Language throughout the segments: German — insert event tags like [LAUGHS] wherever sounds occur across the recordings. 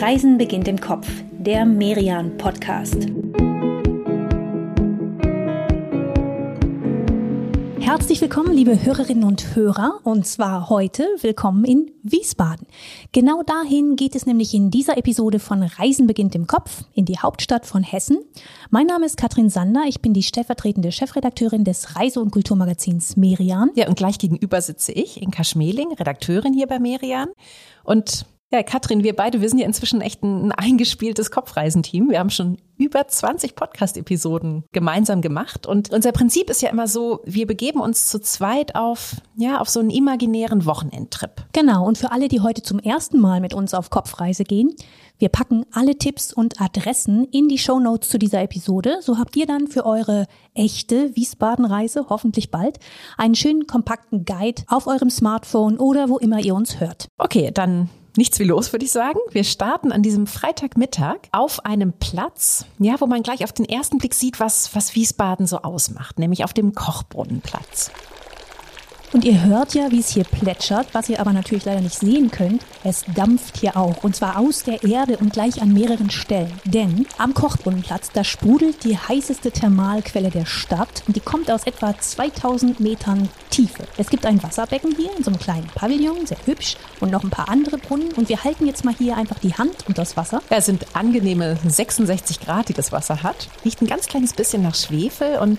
Reisen beginnt im Kopf, der Merian Podcast. Herzlich willkommen, liebe Hörerinnen und Hörer, und zwar heute willkommen in Wiesbaden. Genau dahin geht es nämlich in dieser Episode von Reisen beginnt im Kopf in die Hauptstadt von Hessen. Mein Name ist Katrin Sander, ich bin die stellvertretende Chefredakteurin des Reise- und Kulturmagazins Merian. Ja, und gleich gegenüber sitze ich, Inka Schmeling, Redakteurin hier bei Merian. Und ja, Katrin, wir beide, wir sind ja inzwischen echt ein eingespieltes Kopfreisenteam. Wir haben schon über 20 Podcast-Episoden gemeinsam gemacht. Und unser Prinzip ist ja immer so, wir begeben uns zu zweit auf, ja, auf so einen imaginären Wochenendtrip. Genau. Und für alle, die heute zum ersten Mal mit uns auf Kopfreise gehen, wir packen alle Tipps und Adressen in die Show Notes zu dieser Episode. So habt ihr dann für eure echte Wiesbaden-Reise, hoffentlich bald, einen schönen kompakten Guide auf eurem Smartphone oder wo immer ihr uns hört. Okay, dann nichts wie los, würde ich sagen. Wir starten an diesem Freitagmittag auf einem Platz, ja, wo man gleich auf den ersten Blick sieht, was, was Wiesbaden so ausmacht, nämlich auf dem Kochbrunnenplatz. Und ihr hört ja, wie es hier plätschert, was ihr aber natürlich leider nicht sehen könnt. Es dampft hier auch und zwar aus der Erde und gleich an mehreren Stellen. Denn am Kochbrunnenplatz, da sprudelt die heißeste Thermalquelle der Stadt und die kommt aus etwa 2000 Metern Tiefe. Es gibt ein Wasserbecken hier in so einem kleinen Pavillon, sehr hübsch und noch ein paar andere Brunnen und wir halten jetzt mal hier einfach die Hand unter das Wasser. Ja, es sind angenehme 66 Grad, die das Wasser hat. Riecht ein ganz kleines bisschen nach Schwefel und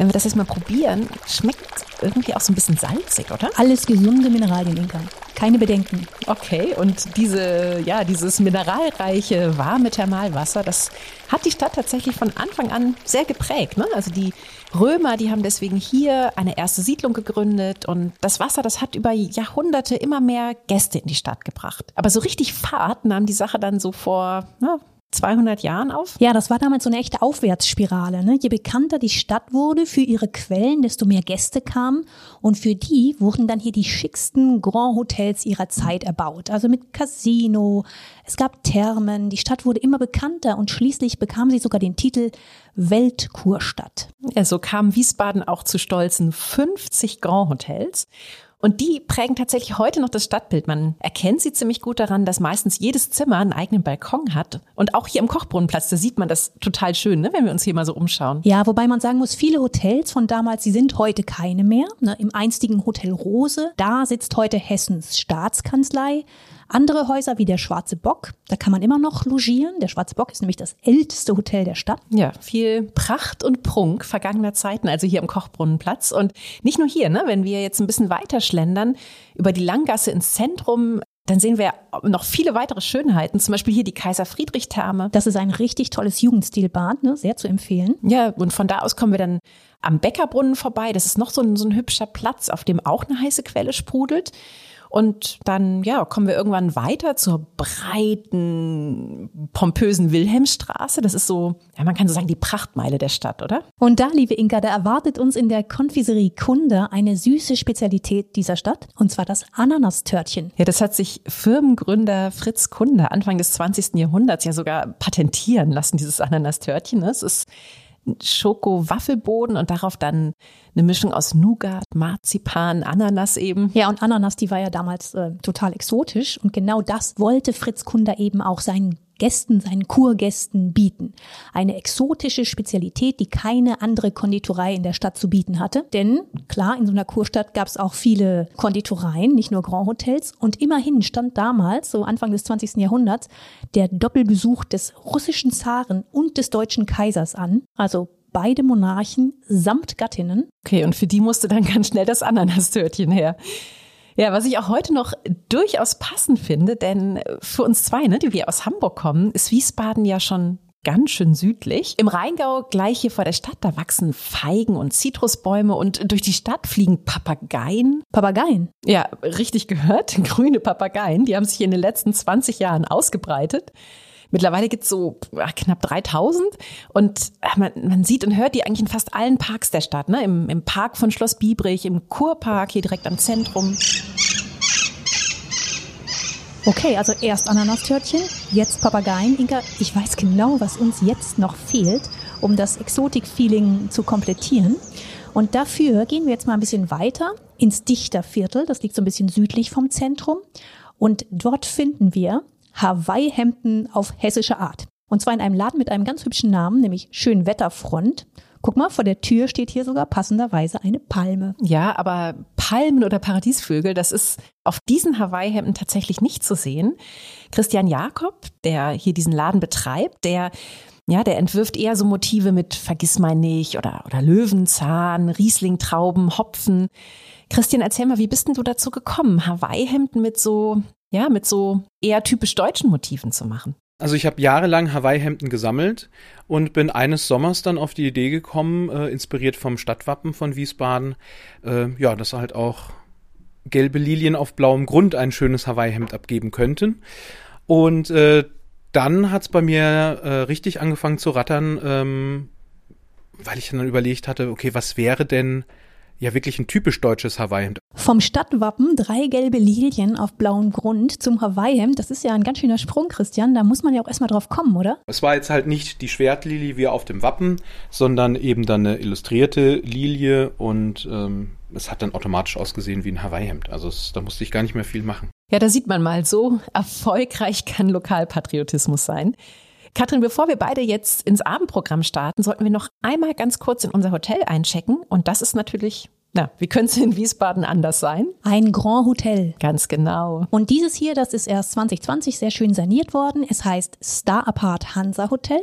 wenn wir das jetzt mal probieren, schmeckt irgendwie auch so ein bisschen salzig, oder? Alles gesunde Mineralien, Inka. Keine Bedenken. Okay, und diese, ja, dieses mineralreiche, warme Thermalwasser, das hat die Stadt tatsächlich von Anfang an sehr geprägt. Ne? Also die Römer, die haben deswegen hier eine erste Siedlung gegründet und das Wasser, das hat über Jahrhunderte immer mehr Gäste in die Stadt gebracht. Aber so richtig Fahrt nahm die Sache dann so vor na, 200 Jahren auf? Ja, das war damals so eine echte Aufwärtsspirale. Ne? Je bekannter die Stadt wurde für ihre Quellen, desto mehr Gäste kamen. Und für die wurden dann hier die schicksten Grand Hotels ihrer Zeit erbaut. Also mit Casino, es gab Thermen, die Stadt wurde immer bekannter und schließlich bekam sie sogar den Titel Weltkurstadt. Ja, so kam Wiesbaden auch zu stolzen 50 Grand Hotels. Und die prägen tatsächlich heute noch das Stadtbild. Man erkennt sie ziemlich gut daran, dass meistens jedes Zimmer einen eigenen Balkon hat. Und auch hier am Kochbrunnenplatz, da sieht man das total schön, ne, wenn wir uns hier mal so umschauen. Ja, wobei man sagen muss, viele Hotels von damals, die sind heute keine mehr. Ne, Im einstigen Hotel Rose, da sitzt heute Hessens Staatskanzlei. Andere Häuser wie der Schwarze Bock, da kann man immer noch logieren. Der Schwarze Bock ist nämlich das älteste Hotel der Stadt. Ja, viel Pracht und Prunk vergangener Zeiten, also hier am Kochbrunnenplatz. Und nicht nur hier, ne, wenn wir jetzt ein bisschen weiter schlendern, über die Langgasse ins Zentrum, dann sehen wir noch viele weitere Schönheiten, zum Beispiel hier die Kaiser Friedrich Therme. Das ist ein richtig tolles Jugendstilbad, ne? sehr zu empfehlen. Ja, und von da aus kommen wir dann am Bäckerbrunnen vorbei. Das ist noch so ein, so ein hübscher Platz, auf dem auch eine heiße Quelle sprudelt. Und dann, ja, kommen wir irgendwann weiter zur breiten, pompösen Wilhelmstraße. Das ist so, ja, man kann so sagen, die Prachtmeile der Stadt, oder? Und da, liebe Inka, da erwartet uns in der Konfiserie Kunde eine süße Spezialität dieser Stadt. Und zwar das Ananastörtchen. Ja, das hat sich Firmengründer Fritz Kunde Anfang des 20. Jahrhunderts ja sogar patentieren lassen, dieses Ananastörtchen. Es ist Schoko-Waffelboden und darauf dann eine Mischung aus Nougat, Marzipan, Ananas eben. Ja, und Ananas, die war ja damals äh, total exotisch und genau das wollte Fritz Kunder eben auch seinen Gästen, seinen Kurgästen bieten. Eine exotische Spezialität, die keine andere Konditorei in der Stadt zu bieten hatte. Denn klar, in so einer Kurstadt gab es auch viele Konditoreien, nicht nur Grand Hotels. Und immerhin stand damals, so Anfang des 20. Jahrhunderts, der Doppelbesuch des russischen Zaren und des deutschen Kaisers an. Also beide Monarchen samt Gattinnen. Okay, und für die musste dann ganz schnell das Ananastörtchen her. Ja, was ich auch heute noch durchaus passend finde, denn für uns zwei, ne, die wir aus Hamburg kommen, ist Wiesbaden ja schon ganz schön südlich. Im Rheingau, gleich hier vor der Stadt, da wachsen Feigen und Zitrusbäume und durch die Stadt fliegen Papageien. Papageien? Ja, richtig gehört. [LAUGHS] Grüne Papageien, die haben sich in den letzten 20 Jahren ausgebreitet. Mittlerweile gibt's so ach, knapp 3000 und ach, man, man sieht und hört die eigentlich in fast allen Parks der Stadt. Ne? Im, Im Park von Schloss Biebrich, im Kurpark hier direkt am Zentrum. Okay, also erst Ananastörtchen, jetzt Papageien. Inka, ich weiß genau, was uns jetzt noch fehlt, um das Exotik-Feeling zu komplettieren. Und dafür gehen wir jetzt mal ein bisschen weiter ins Dichterviertel. Das liegt so ein bisschen südlich vom Zentrum. Und dort finden wir Hawaii-Hemden auf hessische Art. Und zwar in einem Laden mit einem ganz hübschen Namen, nämlich Schönwetterfront. Guck mal, vor der Tür steht hier sogar passenderweise eine Palme. Ja, aber Palmen oder Paradiesvögel, das ist auf diesen Hawaii-Hemden tatsächlich nicht zu sehen. Christian Jakob, der hier diesen Laden betreibt, der ja, der entwirft eher so Motive mit Vergissmeinnicht oder, oder Löwenzahn, Rieslingtrauben, Hopfen. Christian, erzähl mal, wie bist denn du dazu gekommen, Hawaii-Hemden mit so, ja, mit so eher typisch deutschen Motiven zu machen? Also ich habe jahrelang Hawaii-Hemden gesammelt und bin eines Sommers dann auf die Idee gekommen, äh, inspiriert vom Stadtwappen von Wiesbaden, äh, ja, dass halt auch gelbe Lilien auf blauem Grund ein schönes Hawaii-Hemd abgeben könnten. Und äh, dann hat's bei mir äh, richtig angefangen zu rattern, ähm, weil ich dann überlegt hatte, okay, was wäre denn ja wirklich ein typisch deutsches Hawaii-Hemd. Vom Stadtwappen drei gelbe Lilien auf blauem Grund zum Hawaii-Hemd. Das ist ja ein ganz schöner Sprung, Christian. Da muss man ja auch erstmal drauf kommen, oder? Es war jetzt halt nicht die Schwertlilie wie auf dem Wappen, sondern eben dann eine illustrierte Lilie und ähm, es hat dann automatisch ausgesehen wie ein Hawaii-Hemd. Also es, da musste ich gar nicht mehr viel machen. Ja, da sieht man mal, so erfolgreich kann Lokalpatriotismus sein. Katrin, bevor wir beide jetzt ins Abendprogramm starten, sollten wir noch einmal ganz kurz in unser Hotel einchecken. Und das ist natürlich na, wie könnte es in Wiesbaden anders sein? Ein Grand Hotel. Ganz genau. Und dieses hier, das ist erst 2020 sehr schön saniert worden. Es heißt Star Apart Hansa Hotel.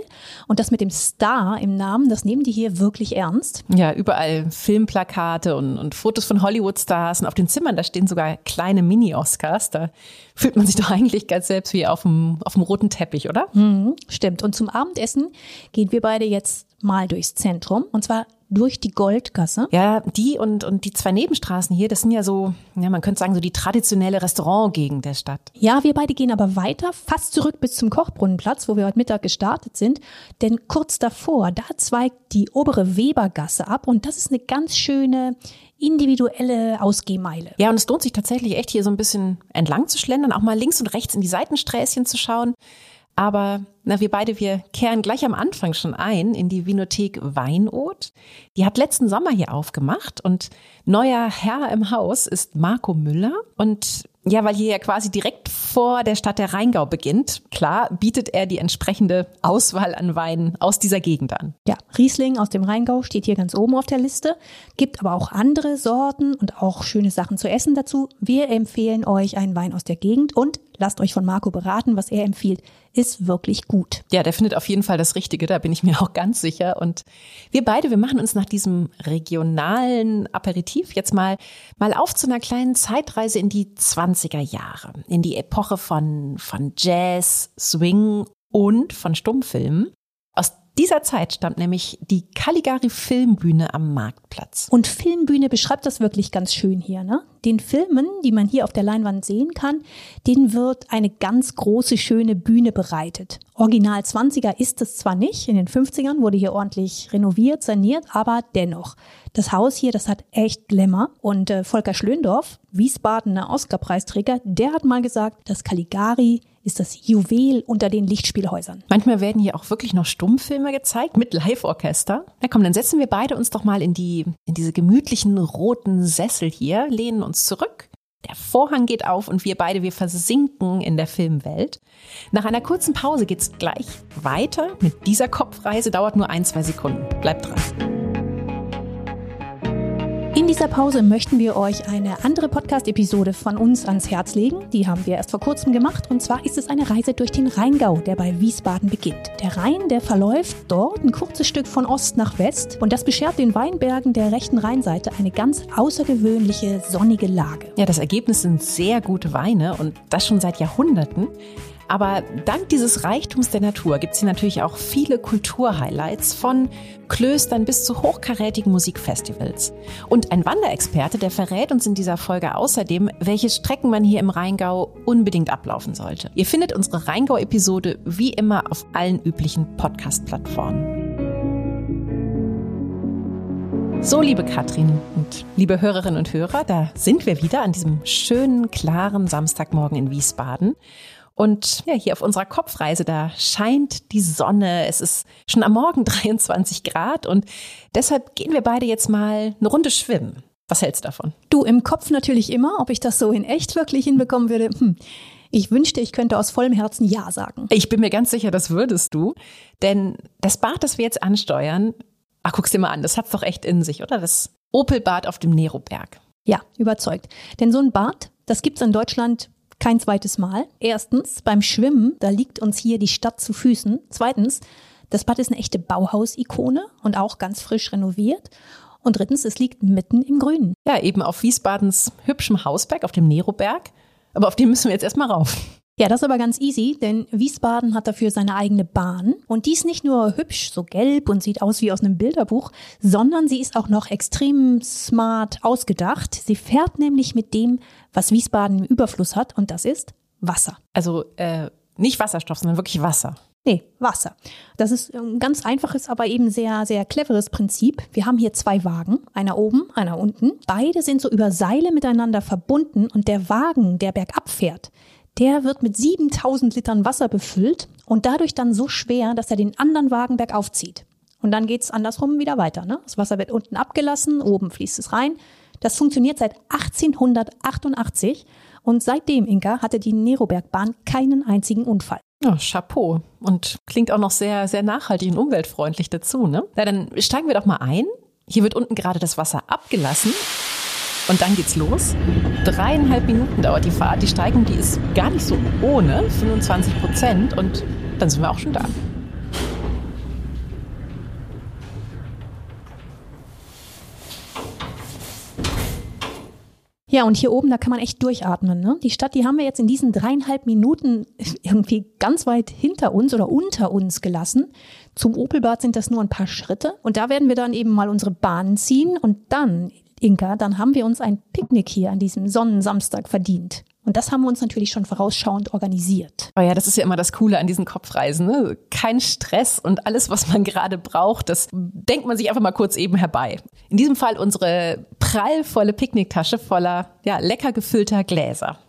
Und das mit dem Star im Namen, das nehmen die hier wirklich ernst. Ja, überall Filmplakate und, und Fotos von Hollywood-Stars. Und auf den Zimmern, da stehen sogar kleine Mini-Oscars. Da fühlt man sich doch eigentlich ganz selbst wie auf dem, auf dem roten Teppich, oder? Mhm, stimmt. Und zum Abendessen gehen wir beide jetzt mal durchs Zentrum. Und zwar durch die Goldgasse. Ja, die und, und die zwei Nebenstraßen hier, das sind ja so, ja, man könnte sagen, so die traditionelle Restaurantgegend der Stadt. Ja, wir beide gehen aber weiter, fast zurück bis zum Kochbrunnenplatz, wo wir heute Mittag gestartet sind. Denn kurz davor, da zweigt die obere Webergasse ab und das ist eine ganz schöne individuelle Ausgehmeile. Ja, und es lohnt sich tatsächlich echt hier so ein bisschen entlang zu schlendern, auch mal links und rechts in die Seitensträßchen zu schauen. Aber na, wir beide, wir kehren gleich am Anfang schon ein in die Vinothek Weinot. Die hat letzten Sommer hier aufgemacht und neuer Herr im Haus ist Marco Müller. Und ja, weil hier ja quasi direkt vor der Stadt der Rheingau beginnt, klar, bietet er die entsprechende Auswahl an Weinen aus dieser Gegend an. Ja, Riesling aus dem Rheingau steht hier ganz oben auf der Liste, gibt aber auch andere Sorten und auch schöne Sachen zu essen dazu. Wir empfehlen euch einen Wein aus der Gegend und lasst euch von Marco beraten, was er empfiehlt, ist wirklich gut. Ja, der findet auf jeden Fall das Richtige, da bin ich mir [LAUGHS] auch ganz sicher. Und wir beide, wir machen uns nach diesem regionalen Aperitif jetzt mal, mal auf zu einer kleinen Zeitreise in die 20er Jahre, in die Epoche von, von Jazz, Swing und von Stummfilmen. Aus dieser Zeit stammt nämlich die Caligari Filmbühne am Marktplatz. Und Filmbühne beschreibt das wirklich ganz schön hier, ne? Den Filmen, die man hier auf der Leinwand sehen kann, denen wird eine ganz große, schöne Bühne bereitet. Original 20er ist es zwar nicht, in den 50ern wurde hier ordentlich renoviert, saniert, aber dennoch. Das Haus hier, das hat echt Glamour. Und äh, Volker Schlöndorff, Wiesbadener Oscar-Preisträger, der hat mal gesagt, dass Caligari ist das Juwel unter den Lichtspielhäusern. Manchmal werden hier auch wirklich noch Stummfilme gezeigt mit Live-Orchester. Na komm, dann setzen wir beide uns doch mal in die, in diese gemütlichen roten Sessel hier, lehnen uns zurück. Der Vorhang geht auf und wir beide, wir versinken in der Filmwelt. Nach einer kurzen Pause geht's gleich weiter mit dieser Kopfreise, dauert nur ein, zwei Sekunden. Bleibt dran. In dieser Pause möchten wir euch eine andere Podcast-Episode von uns ans Herz legen. Die haben wir erst vor kurzem gemacht. Und zwar ist es eine Reise durch den Rheingau, der bei Wiesbaden beginnt. Der Rhein, der verläuft dort ein kurzes Stück von Ost nach West. Und das beschert den Weinbergen der rechten Rheinseite eine ganz außergewöhnliche sonnige Lage. Ja, das Ergebnis sind sehr gute Weine und das schon seit Jahrhunderten. Aber dank dieses Reichtums der Natur gibt es hier natürlich auch viele Kulturhighlights von Klöstern bis zu hochkarätigen Musikfestivals. Und ein Wanderexperte, der verrät uns in dieser Folge außerdem, welche Strecken man hier im Rheingau unbedingt ablaufen sollte. Ihr findet unsere Rheingau-Episode wie immer auf allen üblichen Podcast-Plattformen. So, liebe Katrin und liebe Hörerinnen und Hörer, da sind wir wieder an diesem schönen, klaren Samstagmorgen in Wiesbaden. Und ja, hier auf unserer Kopfreise, da scheint die Sonne. Es ist schon am Morgen [LAUGHS] 23 Grad und deshalb gehen wir beide jetzt mal eine Runde schwimmen. Was hältst du davon? Du, im Kopf natürlich immer, ob ich das so in echt wirklich hinbekommen würde. Hm. Ich wünschte, ich könnte aus vollem Herzen Ja sagen. Ich bin mir ganz sicher, das würdest du. Denn das Bad, das wir jetzt ansteuern, ach, guck's dir mal an, das hat's doch echt in sich, oder? Das Opelbad auf dem Neroberg. Ja, überzeugt. Denn so ein Bad, das gibt's in Deutschland kein zweites Mal. Erstens, beim Schwimmen, da liegt uns hier die Stadt zu Füßen. Zweitens, das Bad ist eine echte Bauhausikone und auch ganz frisch renoviert. Und drittens, es liegt mitten im Grünen. Ja, eben auf Wiesbadens hübschem Hausberg, auf dem Neroberg. Aber auf den müssen wir jetzt erstmal rauf. Ja, das ist aber ganz easy, denn Wiesbaden hat dafür seine eigene Bahn. Und die ist nicht nur hübsch, so gelb und sieht aus wie aus einem Bilderbuch, sondern sie ist auch noch extrem smart ausgedacht. Sie fährt nämlich mit dem, was Wiesbaden im Überfluss hat, und das ist Wasser. Also äh, nicht Wasserstoff, sondern wirklich Wasser. Nee, Wasser. Das ist ein ganz einfaches, aber eben sehr, sehr cleveres Prinzip. Wir haben hier zwei Wagen, einer oben, einer unten. Beide sind so über Seile miteinander verbunden und der Wagen, der bergab fährt, der wird mit 7000 Litern Wasser befüllt und dadurch dann so schwer, dass er den anderen Wagen bergauf zieht. Und dann geht's andersrum wieder weiter. Ne? Das Wasser wird unten abgelassen, oben fließt es rein. Das funktioniert seit 1888 und seitdem, Inka, hatte die Nerobergbahn keinen einzigen Unfall. Ja, Chapeau. Und klingt auch noch sehr, sehr nachhaltig und umweltfreundlich dazu, ne? Na, dann steigen wir doch mal ein. Hier wird unten gerade das Wasser abgelassen. Und dann geht's los. Dreieinhalb Minuten dauert die Fahrt. Die Steigung, die ist gar nicht so ohne, 25 Prozent. Und dann sind wir auch schon da. Ja, und hier oben, da kann man echt durchatmen. Ne? Die Stadt, die haben wir jetzt in diesen dreieinhalb Minuten irgendwie ganz weit hinter uns oder unter uns gelassen. Zum Opelbad sind das nur ein paar Schritte. Und da werden wir dann eben mal unsere Bahnen ziehen und dann Inka, dann haben wir uns ein Picknick hier an diesem Sonnensamstag verdient. Und das haben wir uns natürlich schon vorausschauend organisiert. Oh ja, das ist ja immer das Coole an diesen Kopfreisen. Ne? Kein Stress und alles, was man [LAUGHS] gerade braucht, das denkt man sich einfach mal kurz eben herbei. In diesem Fall unsere prallvolle Picknicktasche voller ja, lecker gefüllter Gläser.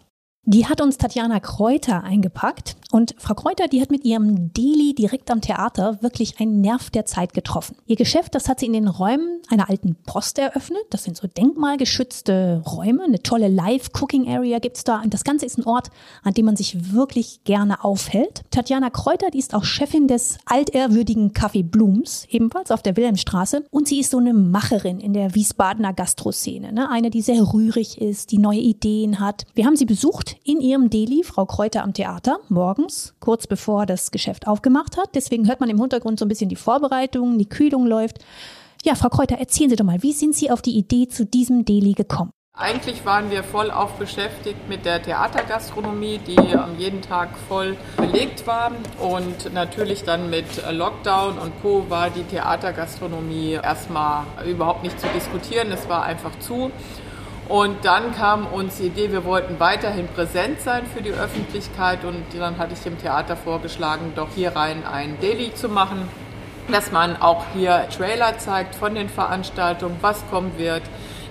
Die hat uns Tatjana Kräuter eingepackt. Und Frau Kräuter, die hat mit ihrem Deli direkt am Theater wirklich einen Nerv der Zeit getroffen. Ihr Geschäft, das hat sie in den Räumen einer alten Post eröffnet. Das sind so denkmalgeschützte Räume. Eine tolle Live-Cooking-Area gibt's da. Und das Ganze ist ein Ort, an dem man sich wirklich gerne aufhält. Tatjana Kräuter, die ist auch Chefin des altehrwürdigen Café Blooms, ebenfalls auf der Wilhelmstraße. Und sie ist so eine Macherin in der Wiesbadener Gastroszene. Ne? Eine, die sehr rührig ist, die neue Ideen hat. Wir haben sie besucht in ihrem Deli, Frau Kräuter am Theater, morgens, kurz bevor das Geschäft aufgemacht hat. Deswegen hört man im Hintergrund so ein bisschen die Vorbereitung, die Kühlung läuft. Ja, Frau Kräuter, erzählen Sie doch mal, wie sind Sie auf die Idee zu diesem Deli gekommen? Eigentlich waren wir voll auf beschäftigt mit der Theatergastronomie, die jeden Tag voll belegt war. Und natürlich dann mit Lockdown und Co. war die Theatergastronomie erstmal überhaupt nicht zu diskutieren. Es war einfach zu. Und dann kam uns die Idee, wir wollten weiterhin präsent sein für die Öffentlichkeit und dann hatte ich dem Theater vorgeschlagen, doch hier rein ein Daily zu machen, dass man auch hier Trailer zeigt von den Veranstaltungen, was kommen wird,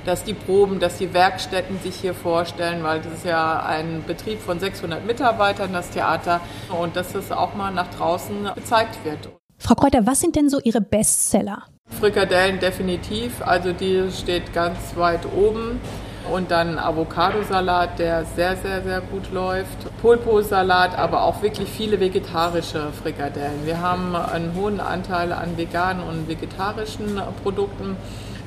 dass die Proben, dass die Werkstätten sich hier vorstellen, weil das ist ja ein Betrieb von 600 Mitarbeitern, das Theater, und dass es auch mal nach draußen gezeigt wird. Frau Kräuter, was sind denn so Ihre Bestseller? Frikadellen definitiv, also die steht ganz weit oben und dann Avocadosalat, der sehr, sehr, sehr gut läuft. Pulpo-Salat, aber auch wirklich viele vegetarische Frikadellen. Wir haben einen hohen Anteil an veganen und vegetarischen Produkten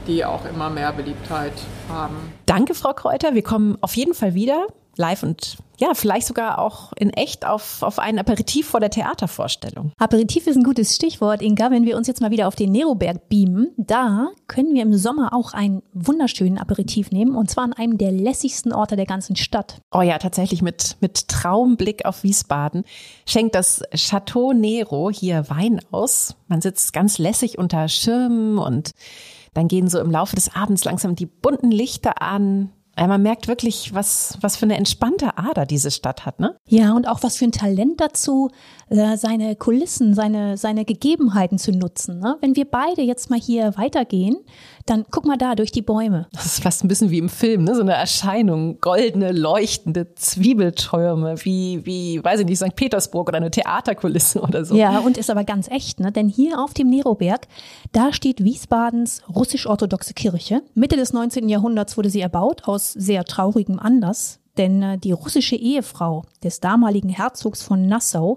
die auch immer mehr Beliebtheit haben. Danke, Frau Kräuter. Wir kommen auf jeden Fall wieder live und ja, vielleicht sogar auch in echt auf, auf ein Aperitif vor der Theatervorstellung. Aperitif ist ein gutes Stichwort, Inga. Wenn wir uns jetzt mal wieder auf den Neroberg beamen, da können wir im Sommer auch einen wunderschönen Aperitif nehmen und zwar an einem der lässigsten Orte der ganzen Stadt. Oh ja, tatsächlich mit, mit Traumblick auf Wiesbaden schenkt das Chateau Nero hier Wein aus. Man sitzt ganz lässig unter Schirmen und dann gehen so im Laufe des Abends langsam die bunten Lichter an. Man merkt wirklich, was, was für eine entspannte Ader diese Stadt hat, ne? Ja, und auch was für ein Talent dazu, äh, seine Kulissen, seine, seine Gegebenheiten zu nutzen. Ne? Wenn wir beide jetzt mal hier weitergehen, dann guck mal da durch die Bäume. Das ist fast ein bisschen wie im Film, ne? so eine Erscheinung, goldene, leuchtende Zwiebeltürme, wie, wie, weiß ich nicht, St. Petersburg oder eine Theaterkulisse [LAUGHS] oder so. Ja, und ist aber ganz echt, ne? denn hier auf dem Neroberg, da steht Wiesbadens russisch-orthodoxe Kirche. Mitte des 19. Jahrhunderts wurde sie erbaut, aus sehr traurigem Anlass. Denn äh, die russische Ehefrau des damaligen Herzogs von Nassau,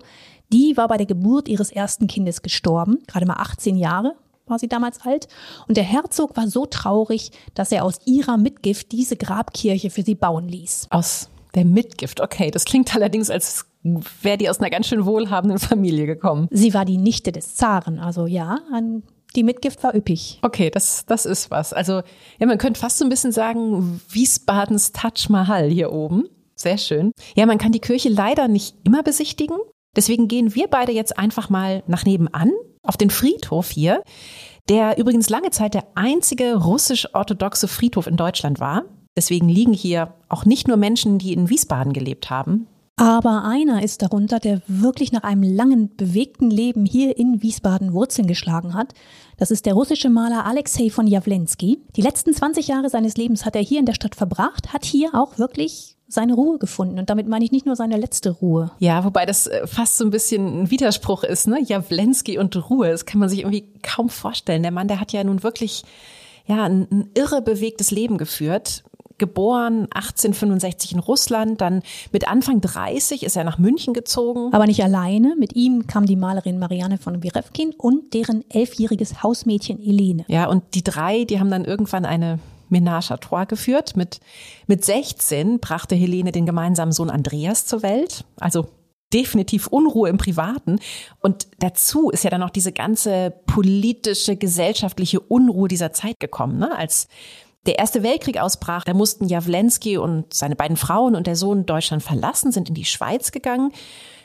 die war bei der Geburt ihres ersten Kindes gestorben, gerade mal 18 Jahre war sie damals alt. Und der Herzog war so traurig, dass er aus ihrer Mitgift diese Grabkirche für sie bauen ließ. Aus der Mitgift, okay. Das klingt allerdings, als wäre die aus einer ganz schön wohlhabenden Familie gekommen. Sie war die Nichte des Zaren, also ja, ein die Mitgift war üppig. Okay, das, das ist was. Also, ja, man könnte fast so ein bisschen sagen, Wiesbadens Taj Mahal hier oben. Sehr schön. Ja, man kann die Kirche leider nicht immer besichtigen. Deswegen gehen wir beide jetzt einfach mal nach nebenan auf den Friedhof hier, der übrigens lange Zeit der einzige russisch-orthodoxe Friedhof in Deutschland war. Deswegen liegen hier auch nicht nur Menschen, die in Wiesbaden gelebt haben. Aber einer ist darunter, der wirklich nach einem langen, bewegten Leben hier in Wiesbaden Wurzeln geschlagen hat. Das ist der russische Maler Alexei von Jawlensky. Die letzten 20 Jahre seines Lebens hat er hier in der Stadt verbracht, hat hier auch wirklich seine Ruhe gefunden. Und damit meine ich nicht nur seine letzte Ruhe. Ja, wobei das äh, fast so ein bisschen ein Widerspruch ist, ne? Jawlensky und Ruhe. Das kann man sich irgendwie kaum vorstellen. Der Mann, der hat ja nun wirklich, ja, ein, ein irre bewegtes Leben geführt geboren 1865 in Russland, dann mit Anfang 30 ist er nach München gezogen. Aber nicht alleine, mit ihm kam die Malerin Marianne von Wirewkin und deren elfjähriges Hausmädchen Elene. Ja, und die drei, die haben dann irgendwann eine Ménage à trois geführt. Mit, mit 16 brachte Helene den gemeinsamen Sohn Andreas zur Welt. Also definitiv Unruhe im Privaten. Und dazu ist ja dann noch diese ganze politische, gesellschaftliche Unruhe dieser Zeit gekommen, ne? als der Erste Weltkrieg ausbrach, da mussten Jawlensky und seine beiden Frauen und der Sohn Deutschland verlassen, sind in die Schweiz gegangen,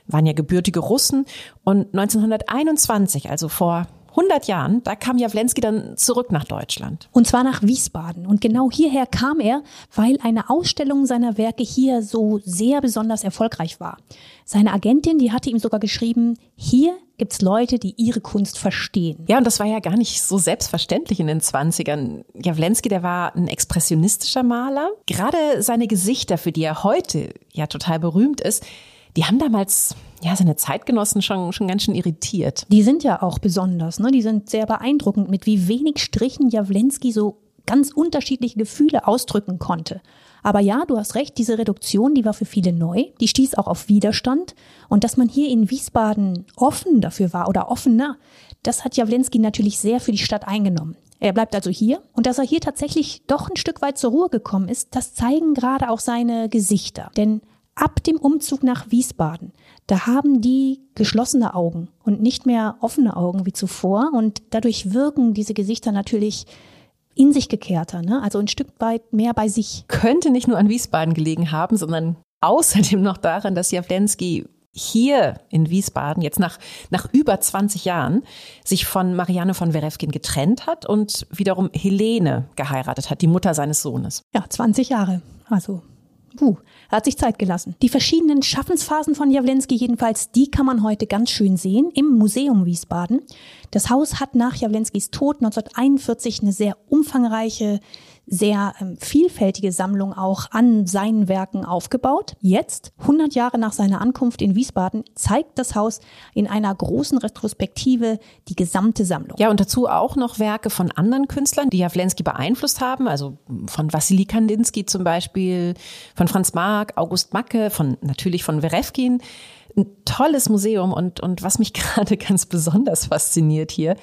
waren ja gebürtige Russen. Und 1921, also vor 100 Jahren, da kam Jawlensky dann zurück nach Deutschland. Und zwar nach Wiesbaden. Und genau hierher kam er, weil eine Ausstellung seiner Werke hier so sehr besonders erfolgreich war. Seine Agentin, die hatte ihm sogar geschrieben, hier gibt's Leute, die ihre Kunst verstehen. Ja, und das war ja gar nicht so selbstverständlich in den 20ern. Jawlensky, der war ein expressionistischer Maler. Gerade seine Gesichter, für die er heute ja total berühmt ist, die haben damals ja seine Zeitgenossen schon, schon ganz schön irritiert. Die sind ja auch besonders, ne? Die sind sehr beeindruckend, mit wie wenig Strichen Jawlensky so ganz unterschiedliche Gefühle ausdrücken konnte. Aber ja, du hast recht, diese Reduktion, die war für viele neu, die stieß auch auf Widerstand. Und dass man hier in Wiesbaden offen dafür war oder offener, das hat Jawlensky natürlich sehr für die Stadt eingenommen. Er bleibt also hier und dass er hier tatsächlich doch ein Stück weit zur Ruhe gekommen ist, das zeigen gerade auch seine Gesichter. Denn ab dem Umzug nach Wiesbaden, da haben die geschlossene Augen und nicht mehr offene Augen wie zuvor und dadurch wirken diese Gesichter natürlich in sich gekehrter, ne? also ein Stück weit mehr bei sich. Könnte nicht nur an Wiesbaden gelegen haben, sondern außerdem noch daran, dass Jawlensky hier in Wiesbaden jetzt nach, nach über 20 Jahren sich von Marianne von Werewkin getrennt hat und wiederum Helene geheiratet hat, die Mutter seines Sohnes. Ja, 20 Jahre. Also Puh, hat sich Zeit gelassen. Die verschiedenen Schaffensphasen von Jawlensky jedenfalls, die kann man heute ganz schön sehen im Museum Wiesbaden. Das Haus hat nach Jawlenskys Tod 1941 eine sehr umfangreiche sehr ähm, vielfältige Sammlung auch an seinen Werken aufgebaut. Jetzt, 100 Jahre nach seiner Ankunft in Wiesbaden, zeigt das Haus in einer großen Retrospektive die gesamte Sammlung. Ja, und dazu auch noch Werke von anderen Künstlern, die Jawlensky beeinflusst haben, also von Wassily Kandinsky zum Beispiel, von Franz Marc, August Macke, von natürlich von Werewkin ein tolles Museum und, und was mich [LAUGHS] gerade ganz besonders fasziniert hier,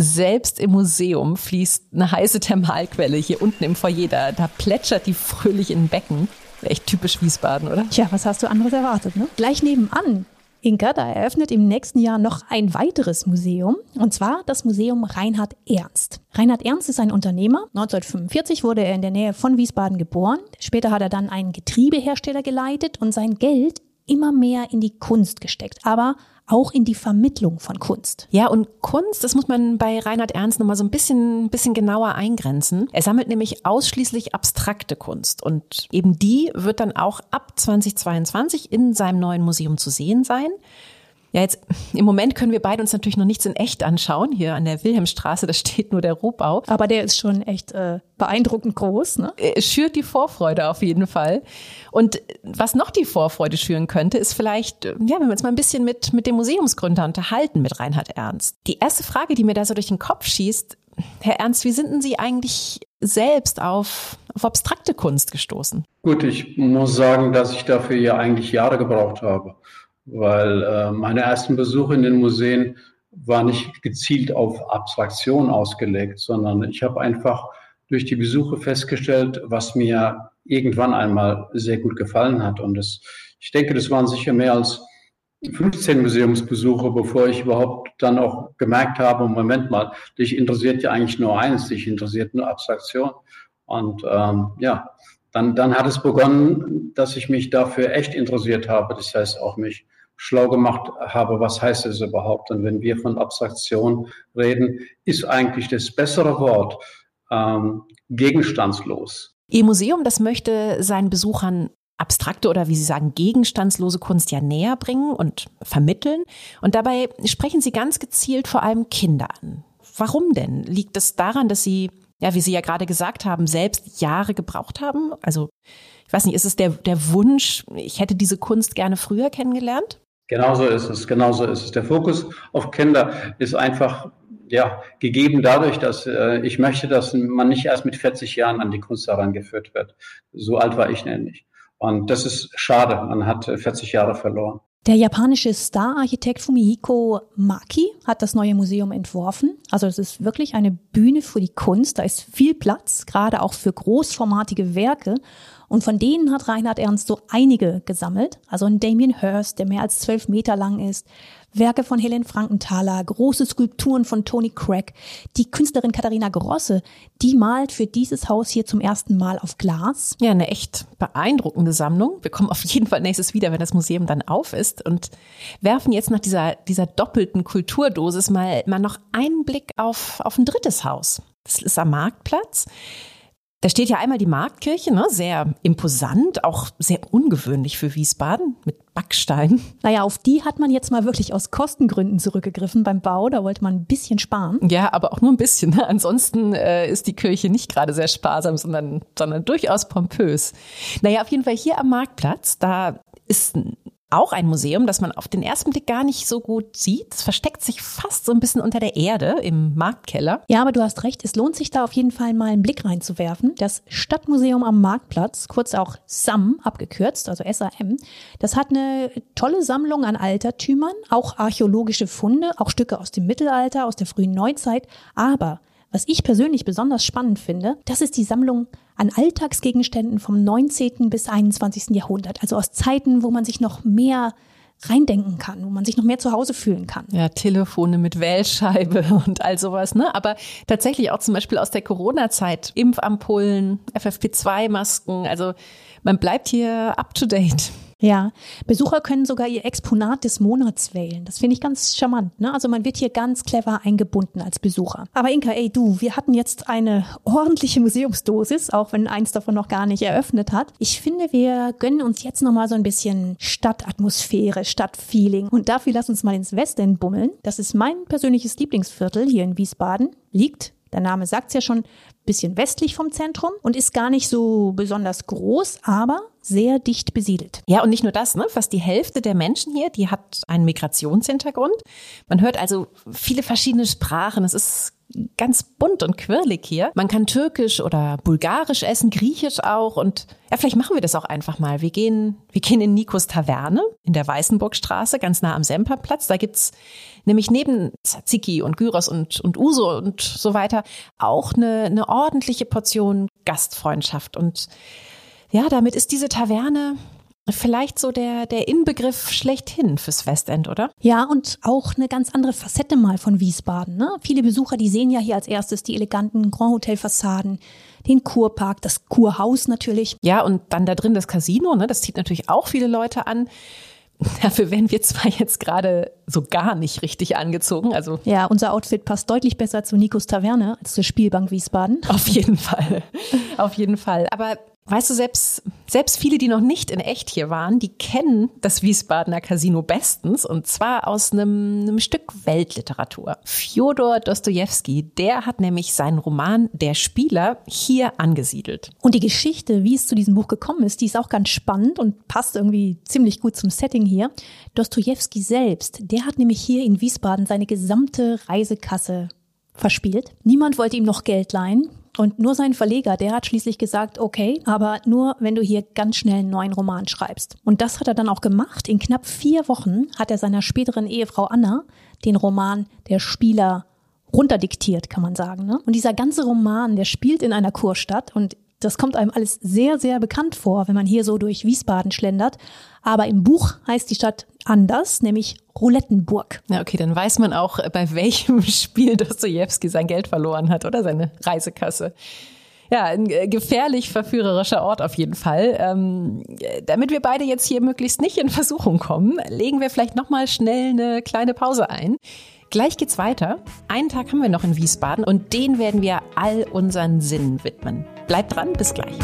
selbst im Museum fließt eine heiße Thermalquelle hier unten im Foyer. Da, da plätschert die fröhlich in Becken. Echt typisch Wiesbaden, oder? Tja, was hast du anderes erwartet, ne? Gleich nebenan Inka, da eröffnet im nächsten Jahr noch ein weiteres Museum, und zwar das Museum Reinhard Ernst. Reinhard Ernst ist ein Unternehmer. 1945 wurde er in der Nähe von Wiesbaden geboren. Später hat er dann einen Getriebehersteller geleitet und sein Geld immer mehr in die Kunst gesteckt. Aber auch in die Vermittlung von Kunst. Ja, und Kunst, das muss man bei Reinhard Ernst nochmal so ein bisschen, bisschen genauer eingrenzen. Er sammelt nämlich ausschließlich abstrakte Kunst und eben die wird dann auch ab 2022 in seinem neuen Museum zu sehen sein. Ja, jetzt im Moment können wir beide uns natürlich noch nichts in echt anschauen. Hier an der Wilhelmstraße, da steht nur der Rohbau. Aber der ist schon echt äh, beeindruckend groß, ne? Es schürt die Vorfreude auf jeden Fall. Und was noch die Vorfreude schüren könnte, ist vielleicht, ja, wenn wir uns mal ein bisschen mit, mit dem Museumsgründer unterhalten, mit Reinhard Ernst. Die erste Frage, die mir da so durch den Kopf schießt, Herr Ernst, wie sind denn Sie eigentlich selbst auf, auf abstrakte Kunst gestoßen? Gut, ich muss sagen, dass ich dafür ja eigentlich Jahre gebraucht habe, weil äh, meine ersten Besuche in den Museen war nicht gezielt auf Abstraktion ausgelegt, sondern ich habe einfach durch die Besuche festgestellt, was mir irgendwann einmal sehr gut gefallen hat. Und das, ich denke, das waren sicher mehr als 15 Museumsbesuche, bevor ich überhaupt dann auch gemerkt habe, Moment mal, dich interessiert ja eigentlich nur eins, dich interessiert nur Abstraktion. Und ähm, ja, dann, dann hat es begonnen, dass ich mich dafür echt interessiert habe. Das heißt auch mich schlau gemacht habe, was heißt es überhaupt? Und wenn wir von Abstraktion reden, ist eigentlich das bessere Wort ähm, gegenstandslos. Ihr Museum, das möchte seinen Besuchern abstrakte oder wie Sie sagen, gegenstandslose Kunst ja näher bringen und vermitteln. Und dabei sprechen Sie ganz gezielt vor allem Kinder an. Warum denn? Liegt es daran, dass Sie, ja, wie Sie ja gerade gesagt haben, selbst Jahre gebraucht haben? Also, ich weiß nicht, ist es der, der Wunsch, ich hätte diese Kunst gerne früher kennengelernt? Genauso ist es, genauso ist es. Der Fokus auf Kinder ist einfach ja, gegeben dadurch, dass äh, ich möchte, dass man nicht erst mit 40 Jahren an die Kunst herangeführt wird. So alt war ich nämlich. Und das ist schade. Man hat 40 Jahre verloren. Der japanische Star-Architekt Fumihiko Maki hat das neue Museum entworfen. Also es ist wirklich eine Bühne für die Kunst. Da ist viel Platz, gerade auch für großformatige Werke. Und von denen hat Reinhard Ernst so einige gesammelt. Also ein Damien Hirst, der mehr als zwölf Meter lang ist. Werke von Helen Frankenthaler, große Skulpturen von Tony Craig. Die Künstlerin Katharina Grosse, die malt für dieses Haus hier zum ersten Mal auf Glas. Ja, eine echt beeindruckende Sammlung. Wir kommen auf jeden Fall nächstes wieder, wenn das Museum dann auf ist und werfen jetzt nach dieser, dieser doppelten Kulturdosis mal, mal noch einen Blick auf, auf ein drittes Haus. Das ist am Marktplatz. Da steht ja einmal die Marktkirche, ne? sehr imposant, auch sehr ungewöhnlich für Wiesbaden mit Backstein. Naja, auf die hat man jetzt mal wirklich aus Kostengründen zurückgegriffen beim Bau. Da wollte man ein bisschen sparen. Ja, aber auch nur ein bisschen. Ne? Ansonsten äh, ist die Kirche nicht gerade sehr sparsam, sondern, sondern durchaus pompös. Naja, auf jeden Fall hier am Marktplatz, da ist auch ein Museum, das man auf den ersten Blick gar nicht so gut sieht. Es versteckt sich fast so ein bisschen unter der Erde im Marktkeller. Ja, aber du hast recht, es lohnt sich da auf jeden Fall mal einen Blick reinzuwerfen. Das Stadtmuseum am Marktplatz, kurz auch SAM abgekürzt, also SAM, das hat eine tolle Sammlung an Altertümern, auch archäologische Funde, auch Stücke aus dem Mittelalter, aus der frühen Neuzeit, aber was ich persönlich besonders spannend finde, das ist die Sammlung an Alltagsgegenständen vom 19. bis 21. Jahrhundert. Also aus Zeiten, wo man sich noch mehr reindenken kann, wo man sich noch mehr zu Hause fühlen kann. Ja, Telefone mit Wählscheibe [LAUGHS] und all sowas, ne? Aber tatsächlich auch zum Beispiel aus der Corona-Zeit. Impfampullen, FFP2-Masken. Also man bleibt hier up to date. Ja, Besucher können sogar ihr Exponat des Monats wählen. Das finde ich ganz charmant. Ne? Also man wird hier ganz clever eingebunden als Besucher. Aber Inka, ey du, wir hatten jetzt eine [LAUGHS] ordentliche Museumsdosis, auch wenn eins davon noch gar nicht eröffnet hat. Ich finde, wir gönnen uns jetzt noch mal so ein bisschen Stadtatmosphäre, Stadtfeeling. Und dafür lass uns mal ins Westend bummeln. Das ist mein persönliches Lieblingsviertel hier in Wiesbaden. Liegt der Name sagt es ja schon, bisschen westlich vom Zentrum und ist gar nicht so besonders groß, aber sehr dicht besiedelt. Ja, und nicht nur das, ne? Fast die Hälfte der Menschen hier, die hat einen Migrationshintergrund. Man hört also viele verschiedene Sprachen. Es ist ganz bunt und quirlig hier. Man kann türkisch oder bulgarisch essen, griechisch auch und ja, vielleicht machen wir das auch einfach mal. Wir gehen, wir gehen in Nikos Taverne in der Weißenburgstraße, ganz nah am Semperplatz. Da gibt's nämlich neben Tzatziki und Gyros und, und Uso und so weiter auch eine, eine ordentliche Portion Gastfreundschaft und ja, damit ist diese Taverne vielleicht so der, der Inbegriff schlechthin fürs Westend, oder? Ja, und auch eine ganz andere Facette mal von Wiesbaden. Ne? Viele Besucher, die sehen ja hier als erstes die eleganten Grand Hotel Fassaden, den Kurpark, das Kurhaus natürlich. Ja, und dann da drin das Casino, ne? das zieht natürlich auch viele Leute an. [LAUGHS] Dafür werden wir zwar jetzt gerade so gar nicht richtig angezogen. Also ja, unser Outfit passt deutlich besser zu Nikos Taverne als zur Spielbank Wiesbaden. Auf jeden Fall. Auf jeden Fall. Aber Weißt du, selbst, selbst viele, die noch nicht in echt hier waren, die kennen das Wiesbadener Casino bestens und zwar aus einem, einem Stück Weltliteratur. Fjodor Dostojewski, der hat nämlich seinen Roman Der Spieler hier angesiedelt. Und die Geschichte, wie es zu diesem Buch gekommen ist, die ist auch ganz spannend und passt irgendwie ziemlich gut zum Setting hier. Dostojewski selbst, der hat nämlich hier in Wiesbaden seine gesamte Reisekasse verspielt. Niemand wollte ihm noch Geld leihen. Und nur sein Verleger, der hat schließlich gesagt, okay, aber nur wenn du hier ganz schnell einen neuen Roman schreibst. Und das hat er dann auch gemacht. In knapp vier Wochen hat er seiner späteren Ehefrau Anna den Roman Der Spieler runterdiktiert, kann man sagen. Ne? Und dieser ganze Roman, der spielt in einer Kurstadt und das kommt einem alles sehr, sehr bekannt vor, wenn man hier so durch Wiesbaden schlendert. Aber im Buch heißt die Stadt anders, nämlich Roulettenburg. Ja, okay, dann weiß man auch, bei welchem [LAUGHS] Spiel Dostoevsky sein Geld verloren hat oder seine Reisekasse. Ja, ein äh, gefährlich verführerischer Ort auf jeden Fall. Ähm, damit wir beide jetzt hier möglichst nicht in Versuchung kommen, legen wir vielleicht noch mal schnell eine kleine Pause ein. Gleich geht's weiter. Einen Tag haben wir noch in Wiesbaden und den werden wir all unseren Sinnen widmen. Bleibt dran, bis gleich.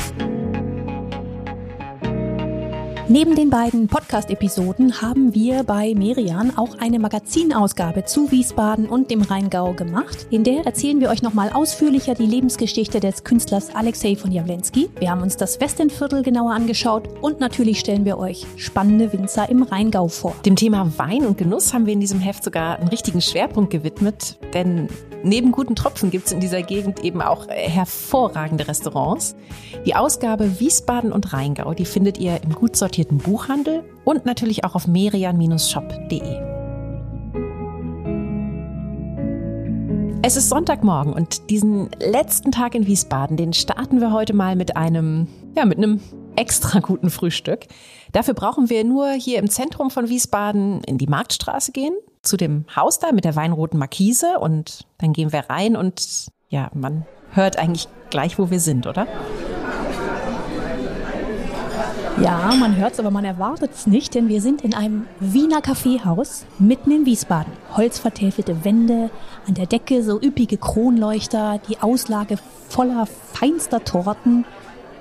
Neben den beiden Podcast-Episoden haben wir bei Merian auch eine Magazinausgabe zu Wiesbaden und dem Rheingau gemacht. In der erzählen wir euch nochmal ausführlicher die Lebensgeschichte des Künstlers Alexei von Jawlensky. Wir haben uns das Westendviertel genauer angeschaut und natürlich stellen wir euch spannende Winzer im Rheingau vor. Dem Thema Wein und Genuss haben wir in diesem Heft sogar einen richtigen Schwerpunkt gewidmet, denn neben guten Tropfen gibt es in dieser Gegend eben auch hervorragende Restaurants. Die Ausgabe Wiesbaden und Rheingau, die findet ihr im gut sortierten Buchhandel und natürlich auch auf merian-shop.de. Es ist Sonntagmorgen und diesen letzten Tag in Wiesbaden, den starten wir heute mal mit einem, ja, mit einem extra guten Frühstück. Dafür brauchen wir nur hier im Zentrum von Wiesbaden in die Marktstraße gehen, zu dem Haus da mit der weinroten Markise und dann gehen wir rein und ja, man hört eigentlich gleich, wo wir sind, oder? Ja, man hört es, aber man erwartet es nicht, denn wir sind in einem Wiener Kaffeehaus mitten in Wiesbaden. Holzvertäfelte Wände, an der Decke so üppige Kronleuchter, die Auslage voller feinster Torten,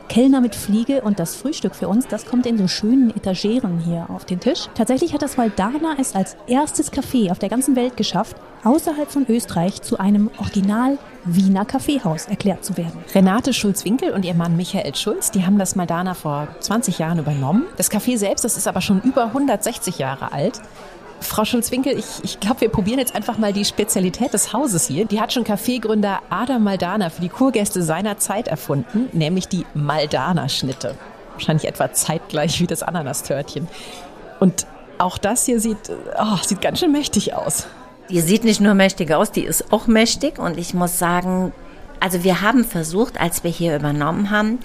Kellner mit Fliege und das Frühstück für uns, das kommt in so schönen Etageren hier auf den Tisch. Tatsächlich hat das Valdana es als erstes Café auf der ganzen Welt geschafft, außerhalb von Österreich zu einem Original Wiener Kaffeehaus erklärt zu werden. Renate Schulz-Winkel und ihr Mann Michael Schulz, die haben das Maldana vor 20 Jahren übernommen. Das Café selbst, das ist aber schon über 160 Jahre alt. Frau Schulz-Winkel, ich, ich glaube, wir probieren jetzt einfach mal die Spezialität des Hauses hier. Die hat schon Kaffeegründer Adam Maldana für die Kurgäste seiner Zeit erfunden, nämlich die Maldana-Schnitte. Wahrscheinlich etwa zeitgleich wie das Ananastörtchen. Und auch das hier sieht, oh, sieht ganz schön mächtig aus. Die sieht nicht nur mächtig aus, die ist auch mächtig. Und ich muss sagen, also wir haben versucht, als wir hier übernommen haben,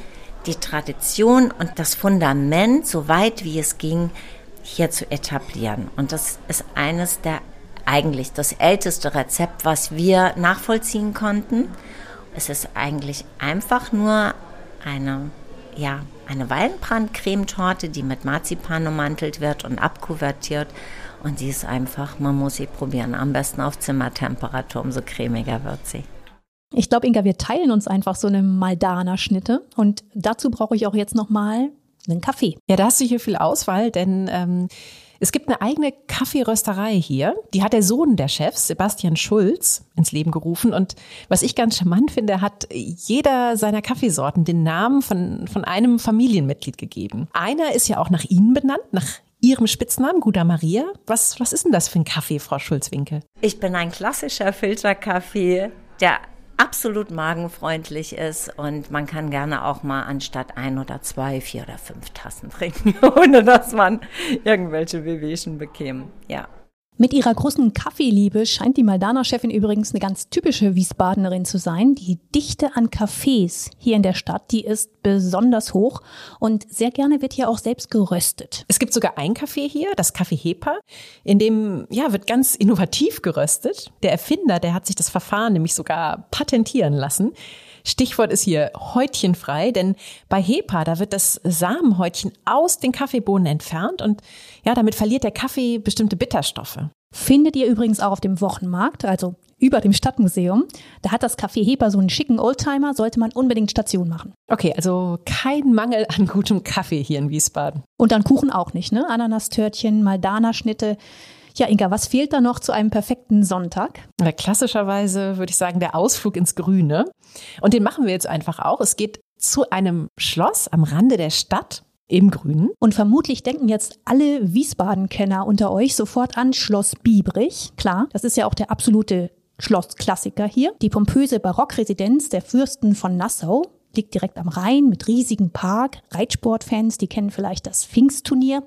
die Tradition und das Fundament, so weit wie es ging, hier zu etablieren. Und das ist eines der eigentlich das älteste Rezept, was wir nachvollziehen konnten. Es ist eigentlich einfach nur eine, ja, eine Wallenbrandcremetorte, die mit Marzipan ummantelt wird und abkuvertiert. Und die ist einfach, man muss sie probieren. Am besten auf Zimmertemperatur, umso cremiger wird sie. Ich glaube, Inga, wir teilen uns einfach so eine Maldana-Schnitte. Und dazu brauche ich auch jetzt nochmal einen Kaffee. Ja, da hast du hier viel Auswahl, denn ähm, es gibt eine eigene Kaffeerösterei hier. Die hat der Sohn der Chefs, Sebastian Schulz, ins Leben gerufen. Und was ich ganz charmant finde, hat jeder seiner Kaffeesorten den Namen von, von einem Familienmitglied gegeben. Einer ist ja auch nach Ihnen benannt, nach Ihrem Spitznamen, Guda Maria. Was, was ist denn das für ein Kaffee, Frau Schulz-Winkel? Ich bin ein klassischer Filterkaffee, der absolut magenfreundlich ist und man kann gerne auch mal anstatt ein oder zwei, vier oder fünf Tassen trinken, [LAUGHS] ohne dass man irgendwelche Wehwehchen bekäme. Ja. Mit ihrer großen Kaffeeliebe scheint die Maldana-Chefin übrigens eine ganz typische Wiesbadenerin zu sein. Die Dichte an Cafés hier in der Stadt, die ist besonders hoch und sehr gerne wird hier auch selbst geröstet. Es gibt sogar ein Café hier, das Café Hepa, in dem ja wird ganz innovativ geröstet. Der Erfinder, der hat sich das Verfahren nämlich sogar patentieren lassen. Stichwort ist hier häutchenfrei, denn bei Hepa, da wird das Samenhäutchen aus den Kaffeebohnen entfernt und ja, damit verliert der Kaffee bestimmte Bitterstoffe. Findet ihr übrigens auch auf dem Wochenmarkt, also über dem Stadtmuseum. Da hat das Café Hepa so einen schicken Oldtimer, sollte man unbedingt Station machen. Okay, also kein Mangel an gutem Kaffee hier in Wiesbaden. Und an Kuchen auch nicht, ne? Ananastörtchen, Maldana-Schnitte. Ja, Inga, was fehlt da noch zu einem perfekten Sonntag? Ja, klassischerweise würde ich sagen, der Ausflug ins Grüne. Und den machen wir jetzt einfach auch. Es geht zu einem Schloss am Rande der Stadt im Grünen. Und vermutlich denken jetzt alle Wiesbaden-Kenner unter euch sofort an Schloss Biebrich. Klar, das ist ja auch der absolute Schlossklassiker hier. Die pompöse Barockresidenz der Fürsten von Nassau liegt direkt am Rhein mit riesigem Park. Reitsportfans, die kennen vielleicht das Pfingstturnier.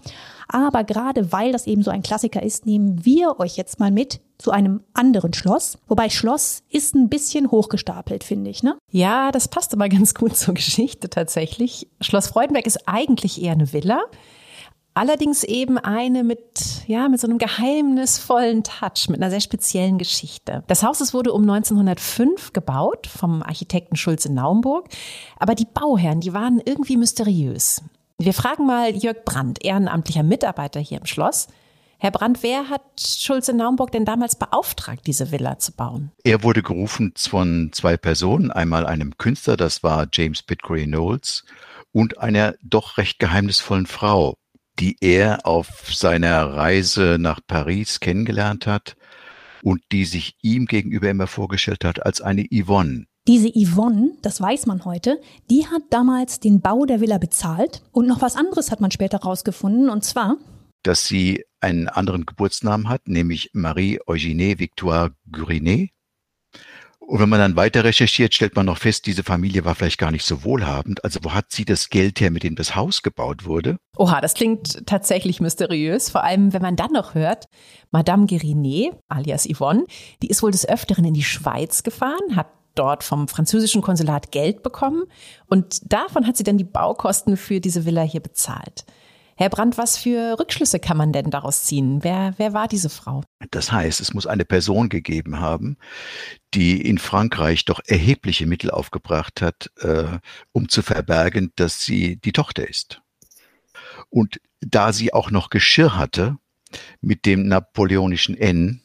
Aber gerade weil das eben so ein Klassiker ist, nehmen wir euch jetzt mal mit zu einem anderen Schloss. Wobei Schloss ist ein bisschen hochgestapelt, finde ich, ne? Ja, das passt aber [LAUGHS] ganz gut zur Geschichte tatsächlich. Schloss Freudenberg ist eigentlich eher eine Villa. Allerdings eben eine mit, ja, mit so einem geheimnisvollen Touch, mit einer sehr speziellen Geschichte. Das Haus wurde um 1905 gebaut vom Architekten Schulze Naumburg. Aber die Bauherren, die waren irgendwie mysteriös. Wir fragen mal Jörg Brandt, ehrenamtlicher Mitarbeiter hier im Schloss. Herr Brandt, wer hat Schulze Naumburg denn damals beauftragt, diese Villa zu bauen? Er wurde gerufen von zwei Personen, einmal einem Künstler, das war James Pitcairn Knowles, und einer doch recht geheimnisvollen Frau, die er auf seiner Reise nach Paris kennengelernt hat und die sich ihm gegenüber immer vorgestellt hat als eine Yvonne. Diese Yvonne, das weiß man heute, die hat damals den Bau der Villa bezahlt und noch was anderes hat man später rausgefunden und zwar, dass sie einen anderen Geburtsnamen hat, nämlich Marie Eugénie Victoire Gurinet und wenn man dann weiter recherchiert, stellt man noch fest, diese Familie war vielleicht gar nicht so wohlhabend. Also wo hat sie das Geld her, mit dem das Haus gebaut wurde? Oha, das klingt tatsächlich mysteriös. Vor allem, wenn man dann noch hört, Madame Guérinet, alias Yvonne, die ist wohl des Öfteren in die Schweiz gefahren, hat dort vom französischen Konsulat Geld bekommen und davon hat sie dann die Baukosten für diese Villa hier bezahlt. Herr Brandt, was für Rückschlüsse kann man denn daraus ziehen? Wer, wer war diese Frau? Das heißt, es muss eine Person gegeben haben, die in Frankreich doch erhebliche Mittel aufgebracht hat, äh, um zu verbergen, dass sie die Tochter ist. Und da sie auch noch Geschirr hatte mit dem napoleonischen N,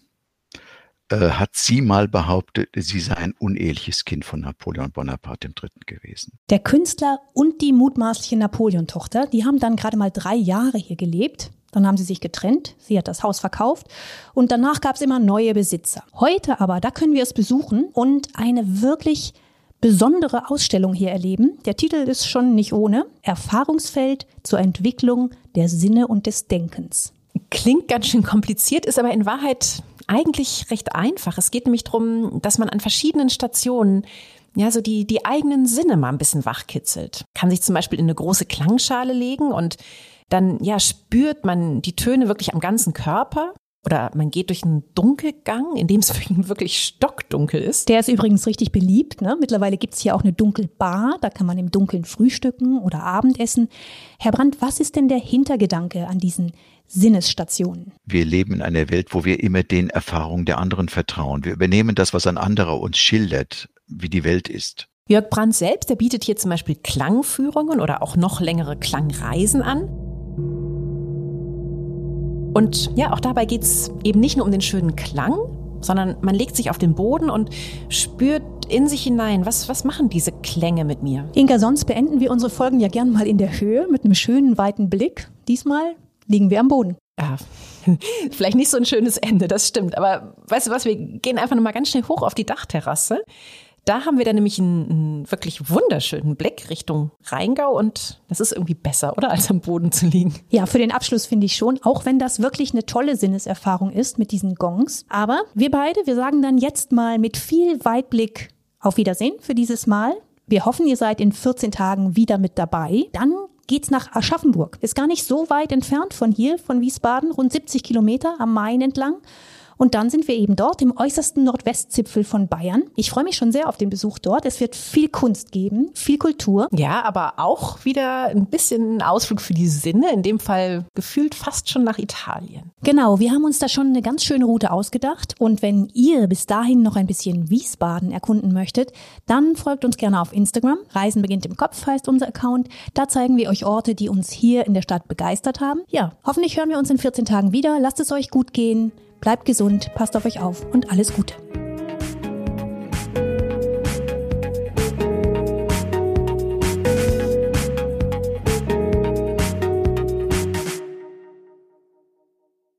äh, hat sie mal behauptet, sie sei ein uneheliches Kind von Napoleon Bonaparte III. gewesen. Der Künstler und die mutmaßliche Napoleon-Tochter, die haben dann gerade mal drei Jahre hier gelebt. Dann haben sie sich getrennt, sie hat das Haus verkauft und danach gab es immer neue Besitzer. Heute aber, da können wir es besuchen und eine wirklich besondere Ausstellung hier erleben. Der Titel ist schon nicht ohne. Erfahrungsfeld zur Entwicklung der Sinne und des Denkens. Klingt ganz schön kompliziert, ist aber in Wahrheit eigentlich recht einfach. Es geht nämlich darum, dass man an verschiedenen Stationen ja, so die, die eigenen Sinne mal ein bisschen wachkitzelt. Kann sich zum Beispiel in eine große Klangschale legen und dann, ja, spürt man die Töne wirklich am ganzen Körper. Oder man geht durch einen Dunkelgang, in dem es [LAUGHS] wirklich stockdunkel ist. Der ist übrigens richtig beliebt. Ne? Mittlerweile gibt's hier auch eine Dunkelbar. Da kann man im Dunkeln frühstücken oder Abendessen. Herr Brandt, was ist denn der Hintergedanke an diesen Sinnesstationen? Wir leben in einer Welt, wo wir immer den Erfahrungen der anderen vertrauen. Wir übernehmen das, was ein anderer uns schildert, wie die Welt ist. Jörg Brandt selbst, der bietet hier zum Beispiel Klangführungen oder auch noch längere Klangreisen an. Und ja, auch dabei geht es eben nicht nur um den schönen Klang, sondern man legt sich auf den Boden und spürt in sich hinein, was, was machen diese Klänge mit mir? Inga, sonst beenden wir unsere Folgen ja gern mal in der Höhe mit einem schönen weiten Blick. Diesmal liegen wir am Boden. Ja, [LAUGHS] vielleicht nicht so ein schönes Ende, das stimmt. Aber weißt du was, wir gehen einfach nochmal ganz schnell hoch auf die Dachterrasse. Da haben wir dann nämlich einen, einen, wirklich wunderschönen Blick Richtung Rheingau und das ist irgendwie besser, oder, als am Boden zu liegen. Ja, für den Abschluss finde ich schon, auch wenn das wirklich eine tolle Sinneserfahrung ist mit diesen Gongs. Aber wir beide, wir sagen dann jetzt mal mit viel Weitblick auf Wiedersehen für dieses Mal. Wir hoffen, ihr seid in 14 Tagen wieder mit dabei. Dann geht's nach Aschaffenburg. Ist gar nicht so weit entfernt von hier, von Wiesbaden, rund 70 Kilometer am Main entlang. Und dann sind wir eben dort im äußersten Nordwestzipfel von Bayern. Ich freue mich schon sehr auf den Besuch dort. Es wird viel Kunst geben, viel Kultur. Ja, aber auch wieder ein bisschen Ausflug für die Sinne. In dem Fall gefühlt fast schon nach Italien. Genau, wir haben uns da schon eine ganz schöne Route ausgedacht. Und wenn ihr bis dahin noch ein bisschen Wiesbaden erkunden möchtet, dann folgt uns gerne auf Instagram. Reisen beginnt im Kopf heißt unser Account. Da zeigen wir euch Orte, die uns hier in der Stadt begeistert haben. Ja, hoffentlich hören wir uns in 14 Tagen wieder. Lasst es euch gut gehen. Bleibt gesund, passt auf euch auf und alles Gute.